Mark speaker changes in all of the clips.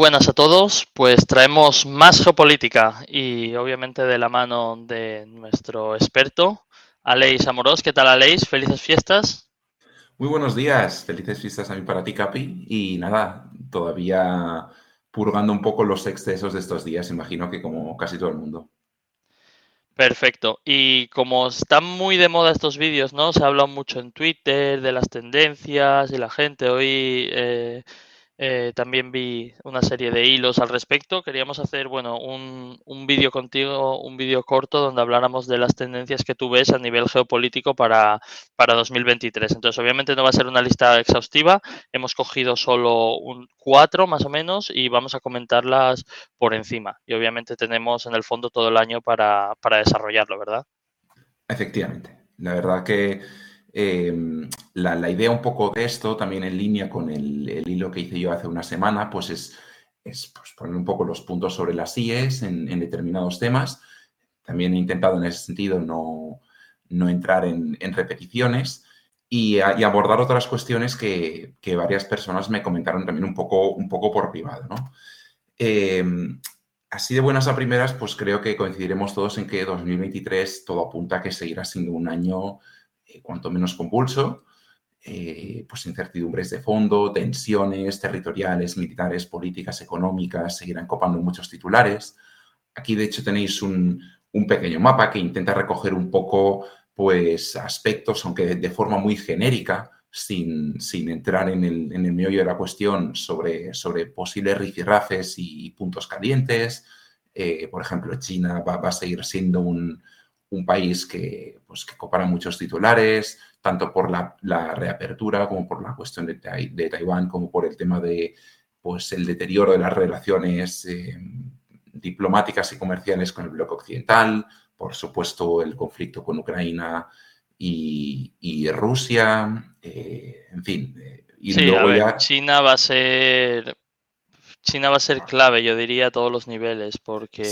Speaker 1: buenas a todos. Pues traemos más geopolítica y obviamente de la mano de nuestro experto, Aleix Amorós. ¿Qué tal, Aleix? Felices fiestas.
Speaker 2: Muy buenos días. Felices fiestas también para ti, Capi. Y nada, todavía purgando un poco los excesos de estos días, imagino que como casi todo el mundo.
Speaker 1: Perfecto. Y como están muy de moda estos vídeos, ¿no? Se ha hablado mucho en Twitter de las tendencias y la gente hoy eh, eh, también vi una serie de hilos al respecto. Queríamos hacer, bueno, un, un vídeo contigo, un vídeo corto donde habláramos de las tendencias que tú ves a nivel geopolítico para, para 2023. Entonces, obviamente no va a ser una lista exhaustiva. Hemos cogido solo un, cuatro más o menos y vamos a comentarlas por encima. Y obviamente tenemos en el fondo todo el año para, para desarrollarlo, ¿verdad?
Speaker 2: Efectivamente. La verdad que Em, la, idea un poco de esto, también en línea con el, hilo que hice yo hace una semana, pues es, es pues, poner un poco los puntos sobre las IES en, determinados temas. También he intentado en ese sentido no, no entrar en, repeticiones y, abordar otras cuestiones que, varias personas me comentaron también un poco, un poco por privado. Em, así de buenas a primeras, pues creo que coincidiremos todos en que 2023 todo apunta a que seguirá siendo un año eh, cuanto menos compulso, eh, pues incertidumbres de fondo, tensiones territoriales, militares, políticas, económicas, seguirán copando muchos titulares. Aquí, de hecho, tenéis un, pequeño mapa que intenta recoger un poco pues, aspectos, aunque de, forma muy genérica, sin, entrar en el, en meollo de la cuestión sobre, sobre posibles rifirrafes y puntos calientes. Eh, por ejemplo, China va a seguir siendo un, un país que, pues, que compara muchos titulares, tanto por la, reapertura como por la cuestión de, de, Taiwán, como por el tema de pues, el deterioro de las relaciones eh, diplomáticas y comerciales con el bloque occidental, por supuesto el conflicto con Ucrania y, Rusia, eh, en fin.
Speaker 1: Eh, y luego China va a ser China va a ser clave, yo diría, a todos los niveles, porque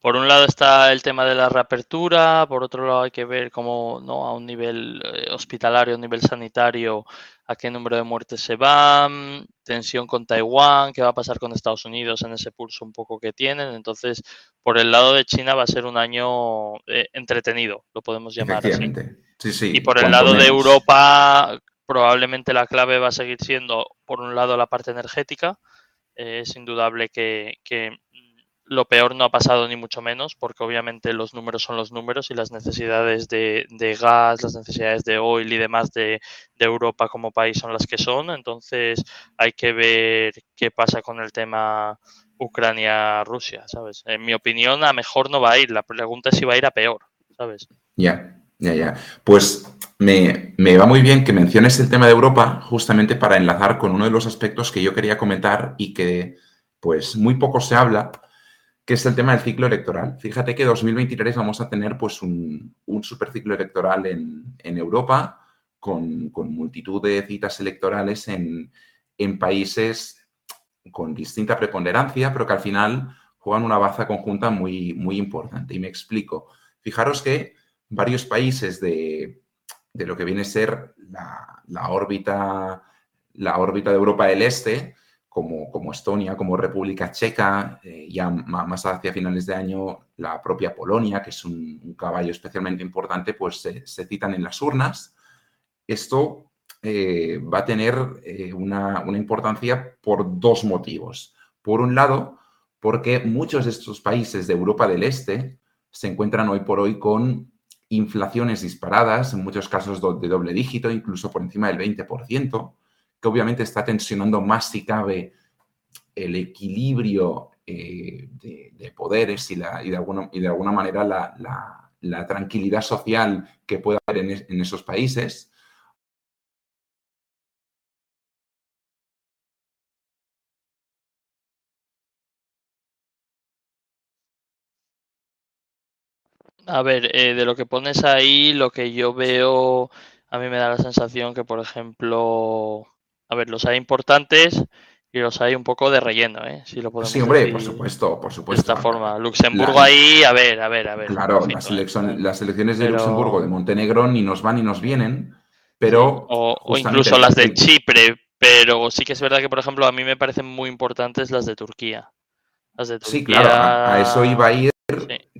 Speaker 1: por un lado está el tema de la reapertura, por otro lado hay que ver cómo, ¿no? A un nivel eh, hospitalario, a un nivel sanitario, a qué número de muertes se van, tensión con Taiwán, qué va a pasar con Estados Unidos en ese pulso un poco que tienen. Entonces, por el lado de China va a ser un año eh, entretenido, lo podemos llamar así. Sí, sí, y por el lado de Europa, probablemente la clave va a seguir siendo, por un lado, la parte energética es indudable que, lo peor no ha pasado ni mucho menos, porque obviamente los números son los números y las necesidades de, gas, las necesidades de oil y demás de, Europa como país son las que son. Entonces hay que ver qué pasa con el tema Ucrania-Rusia, ¿sabes? En mi opinión, a mejor no va a ir. La pregunta es si va a ir a peor, ¿sabes?
Speaker 2: Ya, ya, ya. Pues me, va muy bien que menciones el tema de Europa justamente para enlazar con uno de los aspectos que yo quería comentar y que pues muy poco se habla, que es el tema del ciclo electoral. Fíjate que 2023 vamos a tener pues un, un superciclo electoral en, Europa con, multitud de citas electorales en, países con distinta preponderancia, pero que al final juegan una baza conjunta muy, muy importante. Y me explico. Fijaros que varios países de, lo que viene a ser la, órbita, la órbita de Europa del Este, como, Estonia, como República Checa, eh, ya más hacia finales de año la propia Polonia, que es un, caballo especialmente importante, pues se, citan en las urnas. Esto eh, va a tener eh, una, una importancia por dos motivos. Por un lado, porque muchos de estos países de Europa del Este se encuentran hoy por hoy con inflaciones disparadas, en muchos casos de doble dígito, incluso por encima del 20%, que obviamente está tensionando más si cabe el equilibrio eh, de, poderes y, la, y, de alguna, y, de alguna, manera la, tranquilidad social que puede haber en, en esos países.
Speaker 1: A ver, eh, de lo que pones ahí, lo que yo veo, a mí me da la sensación que, por ejemplo, a ver, los hay importantes y los hay un poco de relleno, ¿eh?
Speaker 2: Si lo podemos sí, hombre, por supuesto, por supuesto.
Speaker 1: De esta forma. Luxemburgo ahí, a ver, a ver, a ver.
Speaker 2: Claro, las, elecciones de Luxemburgo, de Montenegro, ni nos van ni nos vienen, pero...
Speaker 1: o, incluso las de Chipre, Pero sí que es verdad que, por ejemplo, a mí me parecen muy importantes las de Turquía. Las de
Speaker 2: Turquía... Sí, claro, a, eso iba a ir,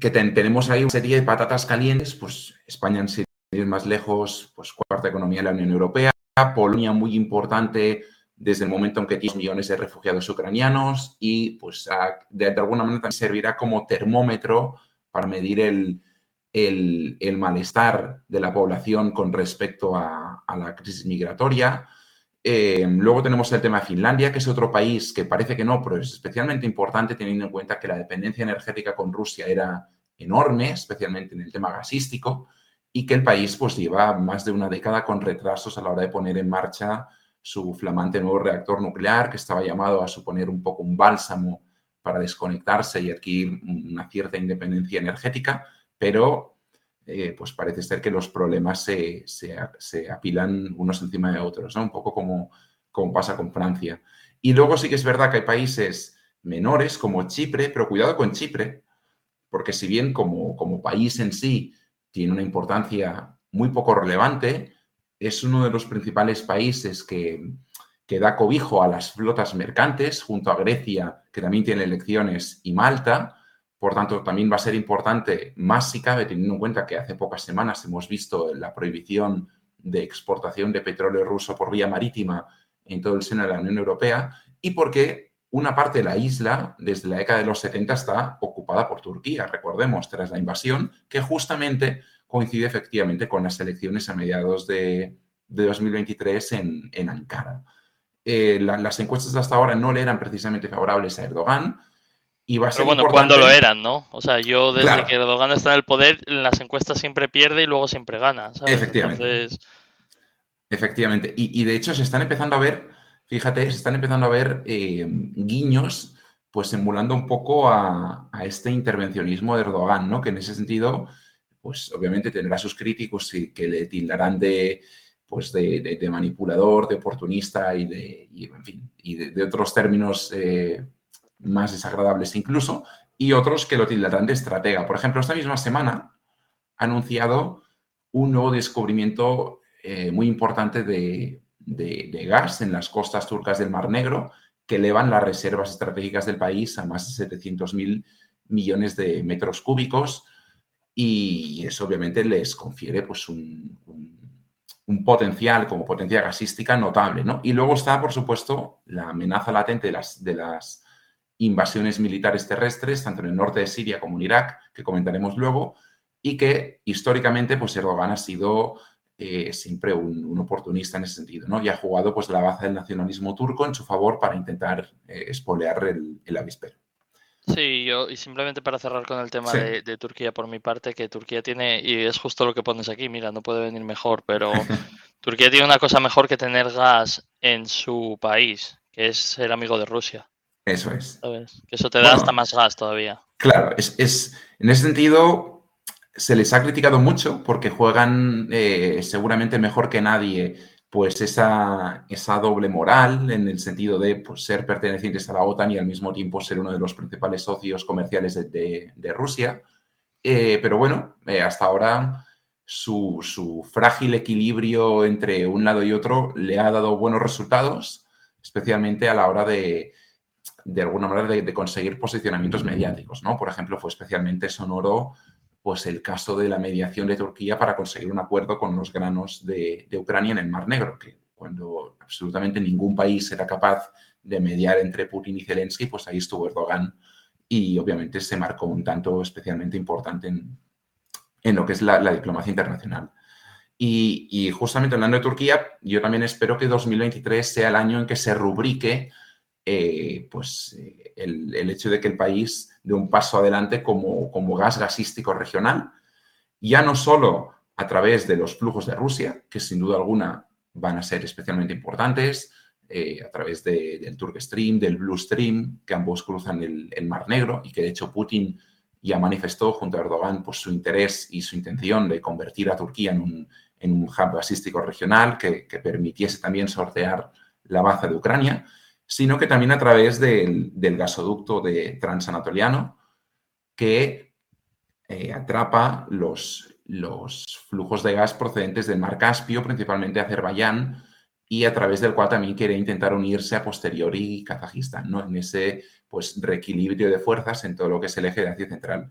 Speaker 2: que tenemos ahí una serie de patatas calientes, pues España en ir más lejos, pues cuarta economía de la Unión Europea, Polonia muy importante desde el momento en que tiene millones de refugiados ucranianos y pues de, alguna manera servirá como termómetro para medir el, el, malestar de la población con respecto a, la crisis migratoria. Eh, luego tenemos el tema de Finlandia, que es otro país que parece que no, pero es especialmente importante teniendo en cuenta que la dependencia energética con Rusia era enorme, especialmente en el tema gasístico y que el país pues lleva más de una década con retrasos a la hora de poner en marcha su flamante nuevo reactor nuclear, que estaba llamado a suponer un poco un bálsamo para desconectarse y adquirir una cierta independencia energética, pero eh, pues parece ser que los problemas se, se, apilan unos encima de otros, ¿no? un poco como, como pasa con Francia. Y luego sí que es verdad que hay países menores como Chipre, pero cuidado con Chipre, porque si bien como, como país en sí tiene una importancia muy poco relevante, es uno de los principales países que, que da cobijo a las flotas mercantes, junto a Grecia, que también tiene elecciones, y Malta. Por tanto, también va a ser importante, más si cabe, teniendo en cuenta que hace pocas semanas hemos visto la prohibición de exportación de petróleo ruso por vía marítima en todo el seno de la Unión Europea, y porque una parte de la isla, desde la década de los 70, está ocupada por Turquía, recordemos, tras la invasión, que justamente coincide efectivamente con las elecciones a mediados de, 2023 en, Ankara. Eh, las encuestas de hasta ahora no le eran precisamente favorables a Erdogan. Y va a ser
Speaker 1: Pero bueno, cuando lo eran, ¿no? O sea, yo desde que Erdogan está en el poder, en las encuestas siempre pierde y luego siempre gana.
Speaker 2: Efectivamente. Efectivamente. Y, de hecho se están empezando a ver, fíjate, se están empezando a ver eh, guiños, pues emulando un poco a, este intervencionismo de Erdogan, ¿no? Que en ese sentido pues obviamente tendrá sus críticos y que le tildarán de, pues de, manipulador, de oportunista y de, en fin, y de, otros términos eh, más desagradables incluso, y otros que lo tildarán de estratega. Por ejemplo, esta misma semana ha anunciado un nuevo descubrimiento eh, muy importante de, gas en las costas turcas del Mar Negro, que elevan las reservas estratégicas del país a más de 700.000 millones de metros cúbicos y eso obviamente les confiere pues un, potencial como potencia gasística notable. ¿no? Y luego está, por supuesto, la amenaza latente de las, de las invasiones militares terrestres, tanto en el norte de Siria como en Irak, que comentaremos luego, y que históricamente pues Erdogan ha sido eh, siempre un, oportunista en ese sentido, ¿no? Y ha jugado pues la base del nacionalismo turco en su favor para intentar eh, espolear el, el avispero.
Speaker 1: Sí, yo, y simplemente para cerrar con el tema de, Turquía por mi parte, que Turquía tiene, y es justo lo que pones aquí, mira, no puede venir mejor, pero Turquía tiene una cosa mejor que tener gas en su país, que es ser amigo de Rusia.
Speaker 2: Eso es.
Speaker 1: Que eso te da hasta más gas todavía.
Speaker 2: Claro, es, en ese sentido se les ha criticado mucho porque juegan eh, seguramente mejor que nadie pues esa, esa, doble moral en el sentido de pues, ser pertenecientes a la OTAN y al mismo tiempo ser uno de los principales socios comerciales de, Rusia. Eh, pero bueno, eh, hasta ahora su, frágil equilibrio entre un lado y otro le ha dado buenos resultados, especialmente a la hora de, de alguna manera, de, de conseguir posicionamientos mediáticos. ¿no? Por ejemplo, fue especialmente sonoro pues el caso de la mediación de Turquía para conseguir un acuerdo con los granos de, Ucrania en el Mar Negro, que cuando absolutamente ningún país era capaz de mediar entre Putin y Zelensky, pues ahí estuvo Erdogan y obviamente se marcó un tanto especialmente importante en, lo que es la, diplomacia internacional. Y, justamente hablando de Turquía, yo también espero que 2023 sea el año en que se rubrique eh, pues, eh, el, hecho de que el país dé un paso adelante como, como gas gasístico regional, ya no solo a través de los flujos de Rusia, que sin duda alguna van a ser especialmente importantes, eh, a través del Turk Stream, del Blue Stream, que ambos cruzan el, Mar Negro y que de hecho Putin ya manifestó junto a Erdogan pues, su interés y su intención de convertir a Turquía en un, en un hub gasístico regional que, que, permitiese también sortear la baza de Ucrania sino que también a través del, gasoducto de transanatoliano que eh, atrapa los, los, flujos de gas procedentes del mar Caspio, principalmente Azerbaiyán, y a través del cual también quiere intentar unirse a posteriori Kazajistán, ¿no? En ese pues, reequilibrio de fuerzas en todo lo que es el eje de Asia Central.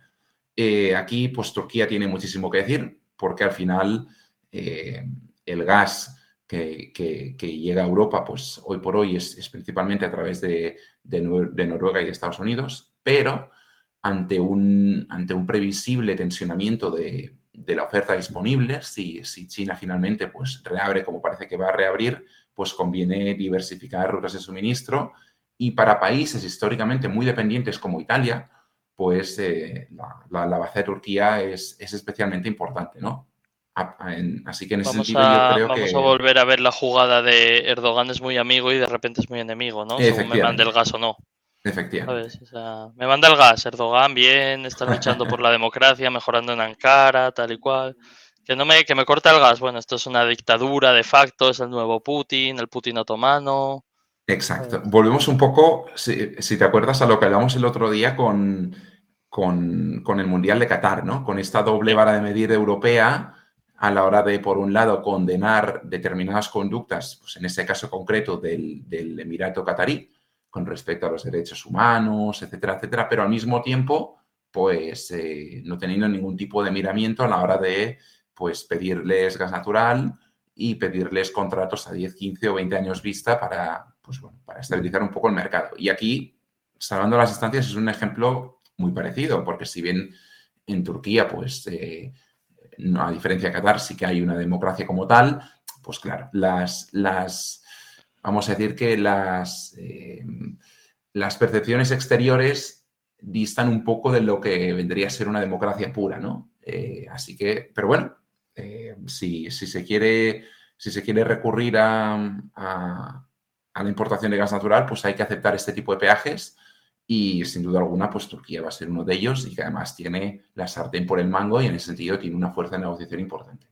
Speaker 2: Eh, aquí, pues Turquía tiene muchísimo que decir, porque al final eh, el gas que, llega a Europa, pues hoy por hoy es, principalmente a través de, Noruega y de Estados Unidos, pero ante un, ante un previsible tensionamiento de, de la oferta disponible, si, si, China finalmente pues, reabre como parece que va a reabrir, pues conviene diversificar rutas de suministro y para países históricamente muy dependientes como Italia, pues eh, la, base de Turquía es, especialmente importante, ¿no? Así que en ese sentido yo creo
Speaker 1: que... Vamos a volver a ver la jugada de Erdogan es muy amigo y de repente es muy enemigo, ¿no? Según me mande el gas o no.
Speaker 2: Efectivamente.
Speaker 1: me manda el gas, Erdogan bien, está luchando por la democracia, mejorando en Ankara, tal y cual. Que no me, que me corta el gas. Bueno, esto es una dictadura de facto, es el nuevo Putin, el Putin otomano.
Speaker 2: Exacto. Volvemos un poco, si, te acuerdas, a lo que hablamos el otro día con, con, con, el Mundial de Qatar, ¿no? Con esta doble vara de medir europea a la hora de, por un lado, condenar determinadas conductas, pues en este caso concreto del, del Emirato Qatarí, con respecto a los derechos humanos, etcétera, etcétera, pero al mismo tiempo, pues eh, no teniendo ningún tipo de miramiento a la hora de pues pedirles gas natural y pedirles contratos a 10, 15 o 20 años vista para, pues, bueno, para estabilizar un poco el mercado. Y aquí, salvando las instancias, es un ejemplo muy parecido, porque si bien en Turquía, pues, eh, a diferencia de Qatar, sí que hay una democracia como tal, pues claro, las, las vamos a decir que las, eh, las percepciones exteriores distan un poco de lo que vendría a ser una democracia pura, ¿no? Eh, así que, pero bueno, eh, si, se quiere, si se quiere recurrir a, la importación de gas natural, pues hay que aceptar este tipo de peajes y sin duda alguna, pues Turquía va a ser uno de ellos y que además tiene la sartén por el mango y en ese sentido tiene una fuerza de negociación importante.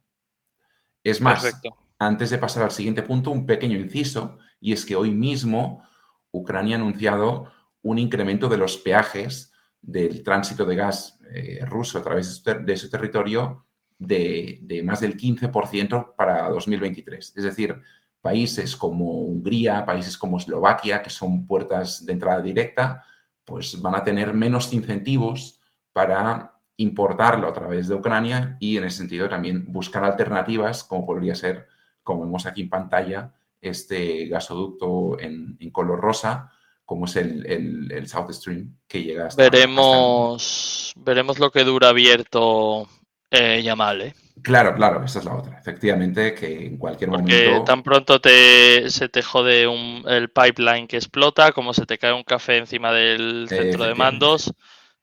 Speaker 2: Es más, antes de pasar al siguiente punto, un pequeño inciso, y es que hoy mismo Ucrania ha anunciado un incremento de los peajes del tránsito de gas eh, ruso a través de su territorio de, más del 15% para 2023. Es decir, países como Hungría, países como Eslovaquia, que son puertas de entrada directa, pues van a tener menos incentivos para importarlo a través de Ucrania y en ese sentido también buscar alternativas como podría ser como vemos aquí en pantalla, este gasoducto en, color rosa, como es el, South Stream, que llega hasta...
Speaker 1: Veremos, veremos lo que dura abierto eh, Yamal, ¿eh?
Speaker 2: Claro, claro, esa es la otra. Efectivamente, que en cualquier Porque momento.
Speaker 1: tan pronto te, se te jode el pipeline que explota, como se te cae un café encima del centro de mandos,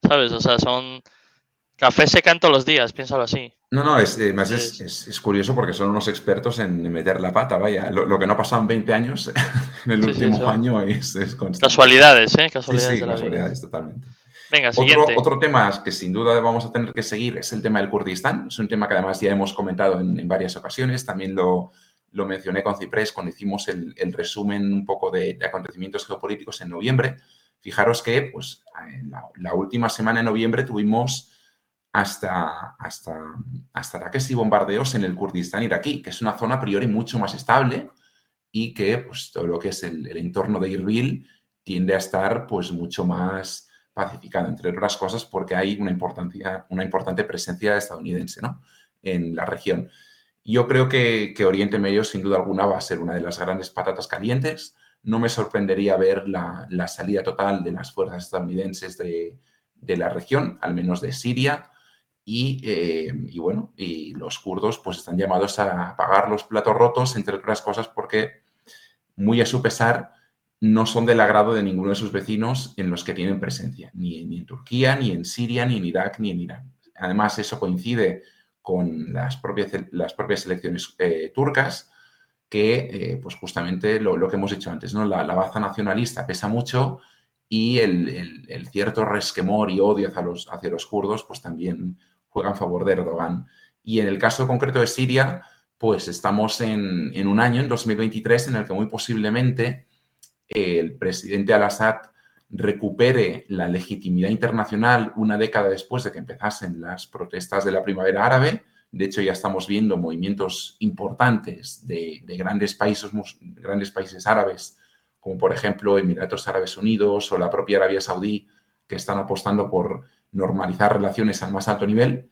Speaker 1: ¿sabes? O sea, son. Café se todos los días, piénsalo así.
Speaker 2: No, no, es, además es, curioso porque son unos expertos en meter la pata, vaya. Lo, que no ha pasado en 20 años, en el último año es, constante.
Speaker 1: Casualidades, ¿eh?
Speaker 2: Casualidades, sí, casualidades totalmente.
Speaker 1: Venga, siguiente.
Speaker 2: Otro, tema que sin duda vamos a tener que seguir es el tema del Kurdistán. Es un tema que además ya hemos comentado en, varias ocasiones. También lo, lo, mencioné con Ciprés cuando hicimos el, resumen un poco de, acontecimientos geopolíticos en noviembre. Fijaros que pues, en la última semana de noviembre tuvimos hasta, hasta, hasta ataques y bombardeos en el Kurdistán iraquí, que es una zona a priori mucho más estable y que pues, todo lo que es el, entorno de Irbil tiende a estar pues, mucho más pacificado, entre otras cosas porque hay una, importancia, una importante presencia estadounidense ¿no? en la región. Yo creo que, que, Oriente Medio, sin duda alguna, va a ser una de las grandes patatas calientes. No me sorprendería ver la, la salida total de las fuerzas estadounidenses de, de la región, al menos de Siria, eh, y, bueno, y los kurdos pues están llamados a pagar los platos rotos, entre otras cosas, porque muy a su pesar no son del agrado de ninguno de sus vecinos en los que tienen presencia, ni, en Turquía, ni en Siria, ni en Irak, ni en Irán. Además, eso coincide con las propias, las propias elecciones eh, turcas, que eh, pues justamente lo, que hemos dicho antes, ¿no? la, baza nacionalista pesa mucho y el, cierto resquemor y odio hacia los, hacia los kurdos pues también juega en favor de Erdogan. Y en el caso concreto de Siria, pues estamos en, un año, en 2023, en el que muy posiblemente el presidente al-Assad recupere la legitimidad internacional una década después de que empezasen las protestas de la primavera árabe, De hecho, ya estamos viendo movimientos importantes de, grandes, países, grandes países árabes, como por ejemplo Emiratos Árabes Unidos o la propia Arabia Saudí, que están apostando por normalizar relaciones al más alto nivel.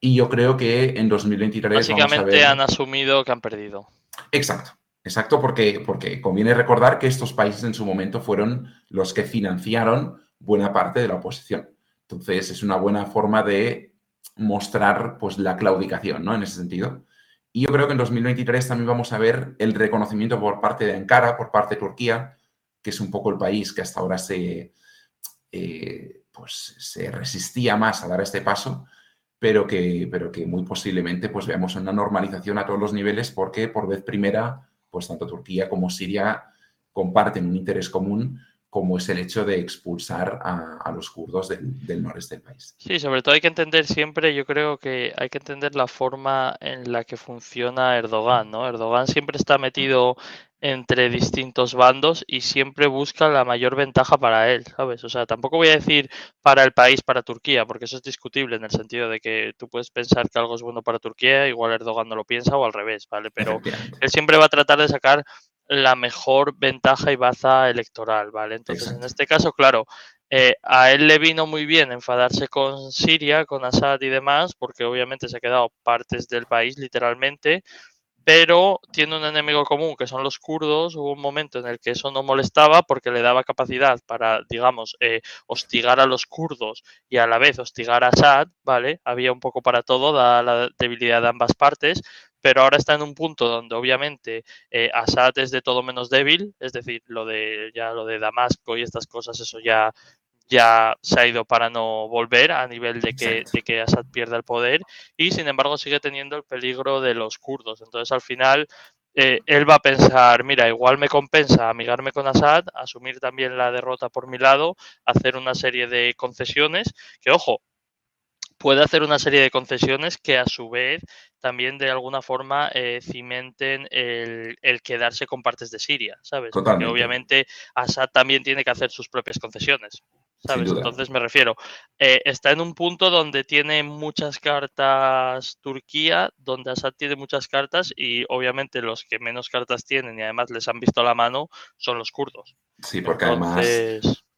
Speaker 2: Y yo creo que en 2023...
Speaker 1: Básicamente han asumido que han perdido.
Speaker 2: Exacto, exacto, porque, porque conviene recordar que estos países en su momento fueron los que financiaron buena parte de la oposición. Entonces, es una buena forma de mostrar pues, la claudicación, ¿no? En ese sentido. Y yo creo que en 2023 también vamos a ver el reconocimiento por parte de Ankara, por parte de Turquía, que es un poco el país que hasta ahora se, eh, pues, se resistía más a dar este paso, pero que, pero que muy posiblemente pues, veamos una normalización a todos los niveles porque por vez primera, pues tanto Turquía como Siria comparten un interés común como es el hecho de expulsar a, los kurdos del, noreste del país.
Speaker 1: Sí, sobre todo hay que entender siempre, yo creo que hay que entender la forma en la que funciona Erdogan, ¿no? Erdogan siempre está metido entre distintos bandos y siempre busca la mayor ventaja para él, ¿sabes? O sea, tampoco voy a decir para el país, para Turquía, porque eso es discutible en el sentido de que tú puedes pensar que algo es bueno para Turquía, igual Erdogan no lo piensa o al revés, ¿vale? Pero él siempre va a tratar de sacar la mejor ventaja y baza electoral, ¿vale? Entonces, en este caso, claro, eh, a él le vino muy bien enfadarse con Siria, con Assad y demás, porque obviamente se ha quedado partes del país literalmente, pero tiene un enemigo común que son los kurdos. Hubo un momento en el que eso no molestaba porque le daba capacidad para, digamos, eh, hostigar a los kurdos y a la vez hostigar a Assad, ¿vale? Había un poco para todo, dada la debilidad de ambas partes, pero ahora está en un punto donde obviamente eh, Assad es de todo menos débil, es decir, lo de ya lo de Damasco y estas cosas, eso ya ya se ha ido para no volver a nivel de que, de que Assad pierda el poder y sin embargo sigue teniendo el peligro de los kurdos. Entonces al final eh, él va a pensar, mira, igual me compensa amigarme con Assad, asumir también la derrota por mi lado, hacer una serie de concesiones, que ojo, puede hacer una serie de concesiones que a su vez también de alguna forma eh, cimenten el, quedarse con partes de Siria, ¿sabes? Porque obviamente Assad también tiene que hacer sus propias concesiones. ¿Sabes? Entonces me refiero, eh, está en un punto donde tiene muchas cartas Turquía, donde Assad tiene muchas cartas y obviamente los que menos cartas tienen y además les han visto la mano son los kurdos.
Speaker 2: Sí, porque además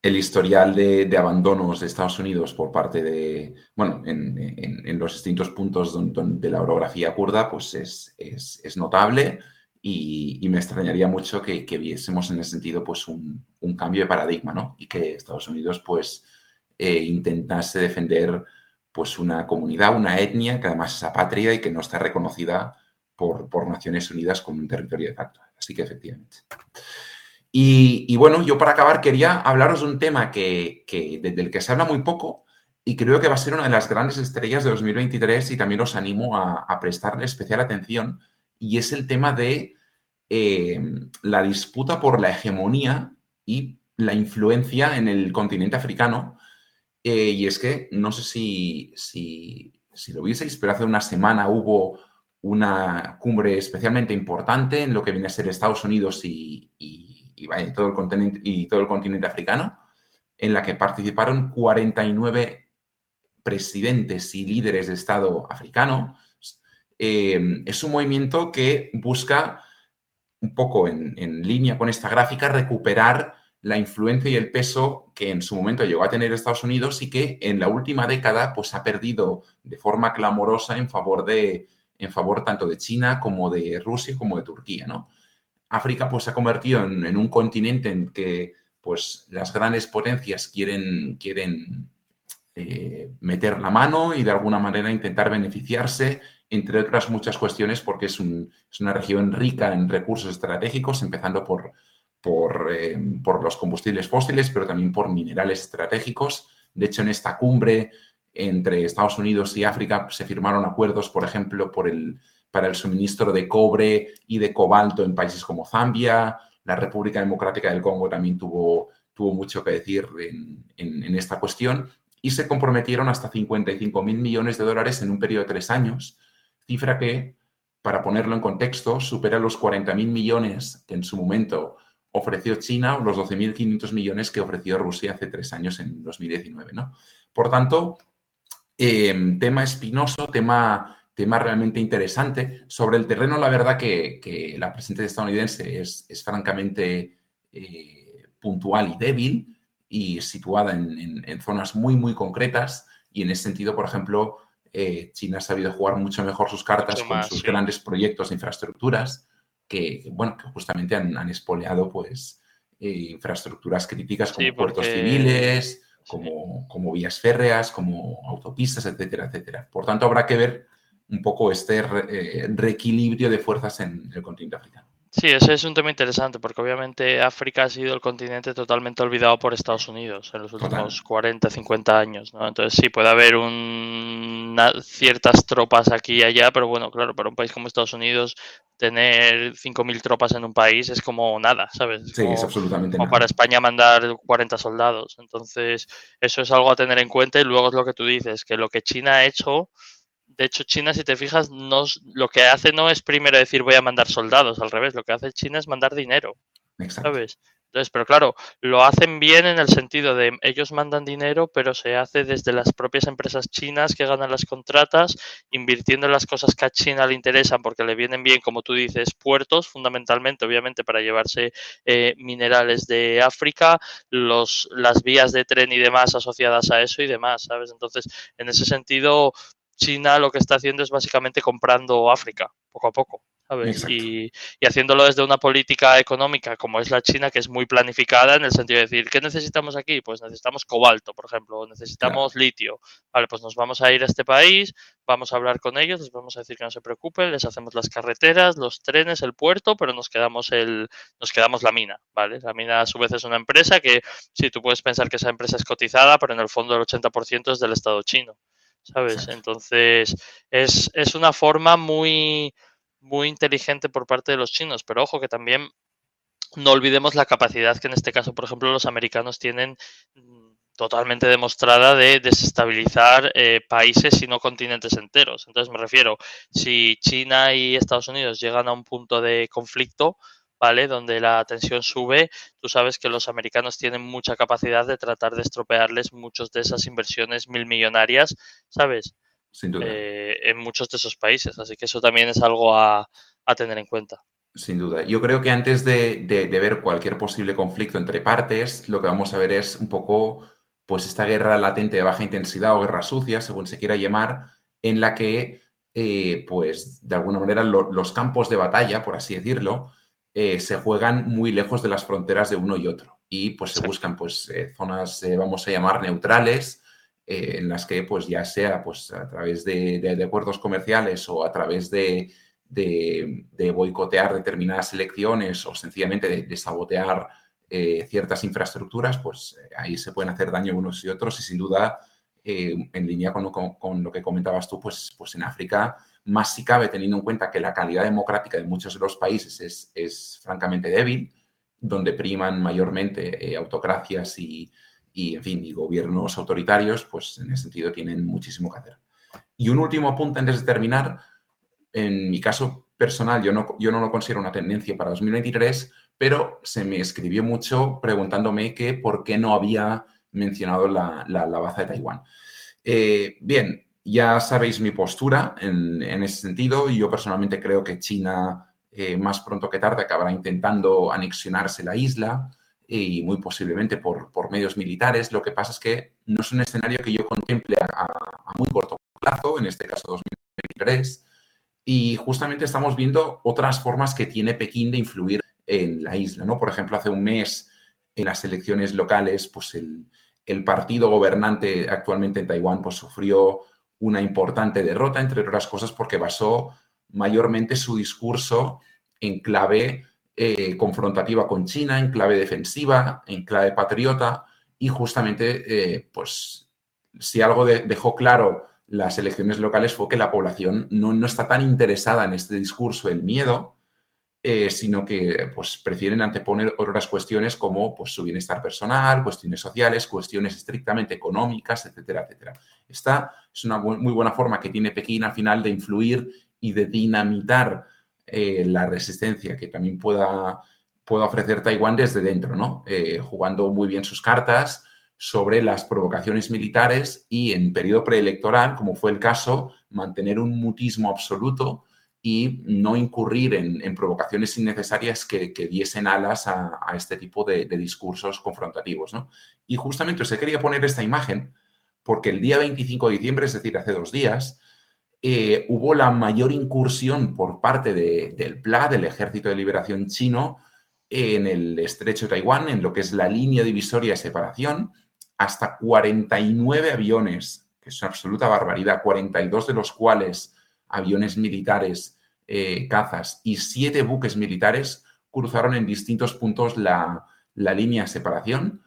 Speaker 2: el historial de, abandonos de Estados Unidos por parte de, bueno, en, los distintos puntos de la orografía kurda, pues es, notable y, me extrañaría mucho que, viésemos en ese sentido pues un, cambio de paradigma, ¿no? Y que Estados Unidos pues eh, intentase defender pues una comunidad, una etnia que además es apátrida y que no está reconocida por, por Naciones Unidas como un territorio de facto. Así que efectivamente. Y, bueno, yo para acabar quería hablaros de un tema que, del que se habla muy poco y creo que va a ser una de las grandes estrellas de 2023 y también os animo a, prestarle especial atención y es el tema de eh, la disputa por la hegemonía y la influencia en el continente africano. Eh, y es que no sé si, si, lo vieseis, pero hace una semana hubo una cumbre especialmente importante en lo que viene a ser Estados Unidos y todo el continente, y todo el continente africano, en la que participaron 49 presidentes y líderes de Estado africano. Eh, es un movimiento que busca, un poco en, línea con esta gráfica, recuperar la influencia y el peso que en su momento llegó a tener Estados Unidos y que en la última década pues, ha perdido de forma clamorosa en favor, de, en favor tanto de China como de Rusia como de Turquía. ¿no? África pues, se ha convertido en, un continente en que pues, las grandes potencias quieren, quieren eh, meter la mano y de alguna manera intentar beneficiarse, entre otras muchas cuestiones, porque es, una región rica en recursos estratégicos, empezando eh, por, los combustibles fósiles, pero también por minerales estratégicos. De hecho, en esta cumbre entre Estados Unidos y África se firmaron acuerdos, por ejemplo, para el suministro de cobre y de cobalto en países como Zambia. La República Democrática del Congo también tuvo, mucho que decir en, esta cuestión y se comprometieron hasta 55 mil millones de dólares en un periodo de tres años, cifra que, para ponerlo en contexto, supera los 40 mil millones que en su momento ofreció China o los 12.500 millones que ofreció Rusia hace tres años en 2019. ¿no? Por tanto, eh, tema espinoso, tema tema realmente interesante. Sobre el terreno, la verdad que, la presencia estadounidense es, es francamente eh, puntual y débil y situada en, zonas muy, muy concretas. Y en ese sentido, por ejemplo, eh, China ha sabido jugar mucho mejor sus cartas con sus grandes proyectos de infraestructuras que, bueno, que justamente han, han espoleado pues, eh, infraestructuras críticas como puertos civiles, como, como vías férreas, como autopistas, etcétera, etcétera. Por tanto, habrá que ver un poco este eh, reequilibrio de fuerzas en el continente africano.
Speaker 1: Sí, ese es un tema interesante porque obviamente África ha sido el continente totalmente olvidado por Estados Unidos en los últimos 40, 50 años, ¿no? Entonces sí, puede haber un, ciertas tropas aquí y allá, pero bueno, claro, para un país como Estados Unidos tener 5.000 tropas en un país es como nada, ¿sabes?
Speaker 2: sí, es absolutamente
Speaker 1: como para España mandar 40 soldados. Entonces, eso es algo a tener en cuenta y luego es lo que tú dices, que lo que China ha hecho de hecho, China, si te fijas, no, lo que hace no es primero decir voy a mandar soldados, al revés, lo que hace China es mandar dinero. ¿Sabes? Entonces, pero claro, lo hacen bien en el sentido de ellos mandan dinero, pero se hace desde las propias empresas chinas que ganan las contratas, invirtiendo en las cosas que a China le interesan porque le vienen bien, como tú dices, puertos, fundamentalmente, obviamente, para llevarse eh, minerales de África, los, las vías de tren y demás asociadas a eso y demás, ¿sabes? Entonces, en ese sentido, China lo que está haciendo es básicamente comprando África, poco a poco. ¿sabes? Y, haciéndolo desde una política económica como es la China, que es muy planificada en el sentido de decir, ¿qué necesitamos aquí? Pues necesitamos cobalto, por ejemplo, necesitamos litio. Vale, pues nos vamos a ir a este país, vamos a hablar con ellos, les vamos a decir que no se preocupen, les hacemos las carreteras, los trenes, el puerto, pero nos quedamos el, nos quedamos la mina, ¿vale? La mina a su vez es una empresa que, sí, tú puedes pensar que esa empresa es cotizada, pero en el fondo el 80% es del Estado chino. ¿Sabes? Entonces, es, es, una forma muy, muy inteligente por parte de los chinos, pero ojo que también no olvidemos la capacidad que en este caso, por ejemplo, los americanos tienen mm, totalmente demostrada de desestabilizar eh, países y no continentes enteros. Entonces me refiero, si China y Estados Unidos llegan a un punto de conflicto, ¿vale? Donde la tensión sube, tú sabes que los americanos tienen mucha capacidad de tratar de estropearles muchas de esas inversiones mil millonarias, ¿sabes?
Speaker 2: Sin duda.
Speaker 1: Eh, en muchos de esos países. Así que eso también es algo a, tener en cuenta.
Speaker 2: Sin duda. Yo creo que antes de, ver cualquier posible conflicto entre partes, lo que vamos a ver es un poco pues esta guerra latente de baja intensidad o guerra sucia, según se quiera llamar, en la que, eh, pues, de alguna manera, los campos de batalla, por así decirlo, eh, se juegan muy lejos de las fronteras de uno y otro. Y pues se buscan pues eh, zonas, eh, vamos a llamar, neutrales, en las que pues ya sea pues a través de, acuerdos comerciales o a través de, boicotear determinadas elecciones o sencillamente de, sabotear ciertas infraestructuras, pues ahí se pueden hacer daño unos y otros y sin duda en línea con lo, que comentabas tú, pues, pues en África más si cabe teniendo en cuenta que la calidad democrática de muchos de los países es, francamente débil, donde priman mayormente eh, autocracias y, en fin, y gobiernos autoritarios, pues en ese sentido tienen muchísimo que hacer. Y un último apunte antes de terminar, en mi caso personal, yo no, yo no lo considero una tendencia para 2023, pero se me escribió mucho preguntándome que por qué no había mencionado la, la, baza de Taiwán. Eh, bien, ya sabéis mi postura en, ese sentido. Yo personalmente creo que China eh, más pronto que tarde acabará intentando anexionarse la isla y muy posiblemente por, medios militares. Lo que pasa es que no es un escenario que yo contemple a, muy corto plazo, en este caso 2023, y justamente estamos viendo otras formas que tiene Pekín de influir en la isla. ¿no? Por ejemplo, hace un mes en las elecciones locales, pues el, el partido gobernante actualmente en Taiwán pues, sufrió una importante derrota, entre otras cosas porque basó mayormente su discurso en clave eh, confrontativa con China, en clave defensiva, en clave patriota, y justamente, eh, pues, si algo dejó claro las elecciones locales fue que la población no, no, está tan interesada en este discurso del miedo, eh, sino que pues, prefieren anteponer otras cuestiones como pues, su bienestar personal, cuestiones sociales, cuestiones estrictamente económicas, etcétera, etcétera. Esta es una muy buena forma que tiene Pekín al final de influir y de dinamitar eh, la resistencia que también pueda, pueda, ofrecer Taiwán desde dentro, ¿no? Eh, jugando muy bien sus cartas, sobre las provocaciones militares y en periodo preelectoral, como fue el caso, mantener un mutismo absoluto y no incurrir en, provocaciones innecesarias que, diesen alas a, este tipo de, discursos confrontativos. Y justamente se quería poner esta imagen porque el día 25 de diciembre, es decir, hace dos días, eh, hubo la mayor incursión por parte del PLA, del Ejército de Liberación Chino, en el estrecho de Taiwán, en lo que es la línea divisoria de separación, hasta 49 aviones, que es una absoluta barbaridad, 42 de los cuales aviones militares, eh, cazas y siete buques militares cruzaron en distintos puntos la, la línea de separación,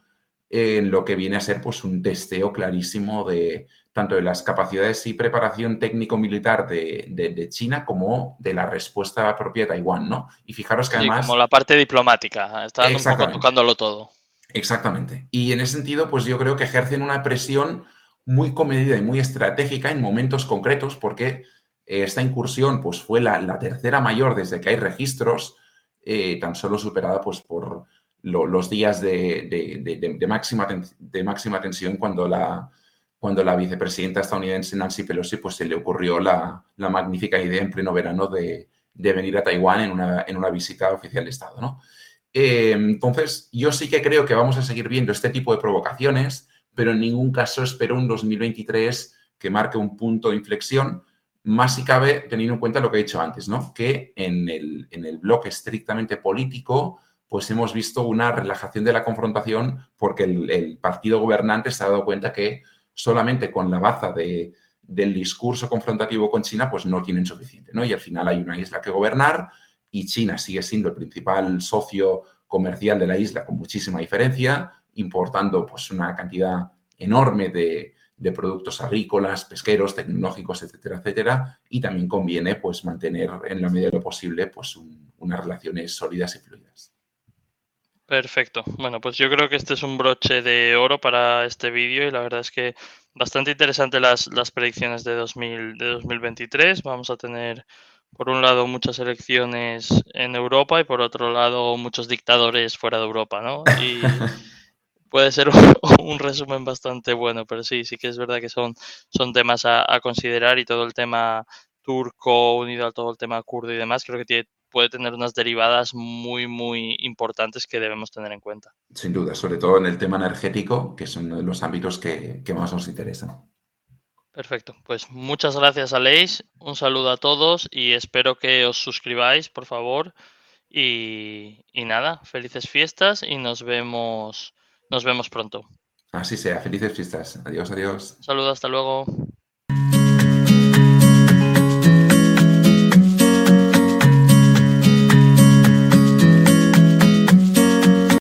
Speaker 2: en lo que viene a ser pues, un testeo clarísimo de tanto de las capacidades y preparación técnico-militar de, China como de la respuesta propia de Taiwán, ¿no? Y fijaros que además...
Speaker 1: como la parte diplomática, está un poco tocándolo todo.
Speaker 2: Exactamente. Y en ese sentido, pues yo creo que ejercen una presión muy comedida y muy estratégica en momentos concretos, porque esta incursión pues, fue la, tercera mayor desde que hay registros, eh, tan solo superada pues, por los días de, máxima, de máxima tensión cuando la, cuando la vicepresidenta estadounidense Nancy Pelosi pues, se le ocurrió la, magnífica idea en pleno verano de, venir a Taiwán en una, en una visita oficial de Estado. ¿no? Eh, entonces, yo sí que creo que vamos a seguir viendo este tipo de provocaciones, pero en ningún caso espero un 2023 que marque un punto de inflexión, más si cabe teniendo en cuenta lo que he dicho antes, ¿no? que en el, en el bloque estrictamente político, pues hemos visto una relajación de la confrontación porque el, partido gobernante se ha dado cuenta que solamente con la baza de, del discurso confrontativo con China, pues no tienen suficiente, ¿no? Y al final hay una isla que gobernar y China sigue siendo el principal socio comercial de la isla con muchísima diferencia, importando pues una cantidad enorme de, de productos agrícolas, pesqueros, tecnológicos, etcétera, etcétera, y también conviene pues mantener en la medida de lo posible pues unas relaciones sólidas y fluidas.
Speaker 1: Perfecto. Bueno, pues yo creo que este es un broche de oro para este vídeo y la verdad es que bastante interesante las, las predicciones de, 2000, de 2023. Vamos a tener, por un lado, muchas elecciones en Europa y por otro lado, muchos dictadores fuera de Europa, ¿no? Y puede ser un, resumen bastante bueno, pero sí, sí que es verdad que son, son temas a, a considerar y todo el tema turco unido a todo el tema kurdo y demás, creo que tiene puede tener unas derivadas muy, muy importantes que debemos tener en cuenta.
Speaker 2: Sin duda, sobre todo en el tema energético, que son los ámbitos que, más nos interesan.
Speaker 1: Perfecto, pues muchas gracias Aleix, un saludo a todos y espero que os suscribáis, por favor. Y, y nada, felices fiestas y nos vemos, nos vemos pronto.
Speaker 2: Así sea, felices fiestas. Adiós, adiós.
Speaker 1: Saludos, hasta luego.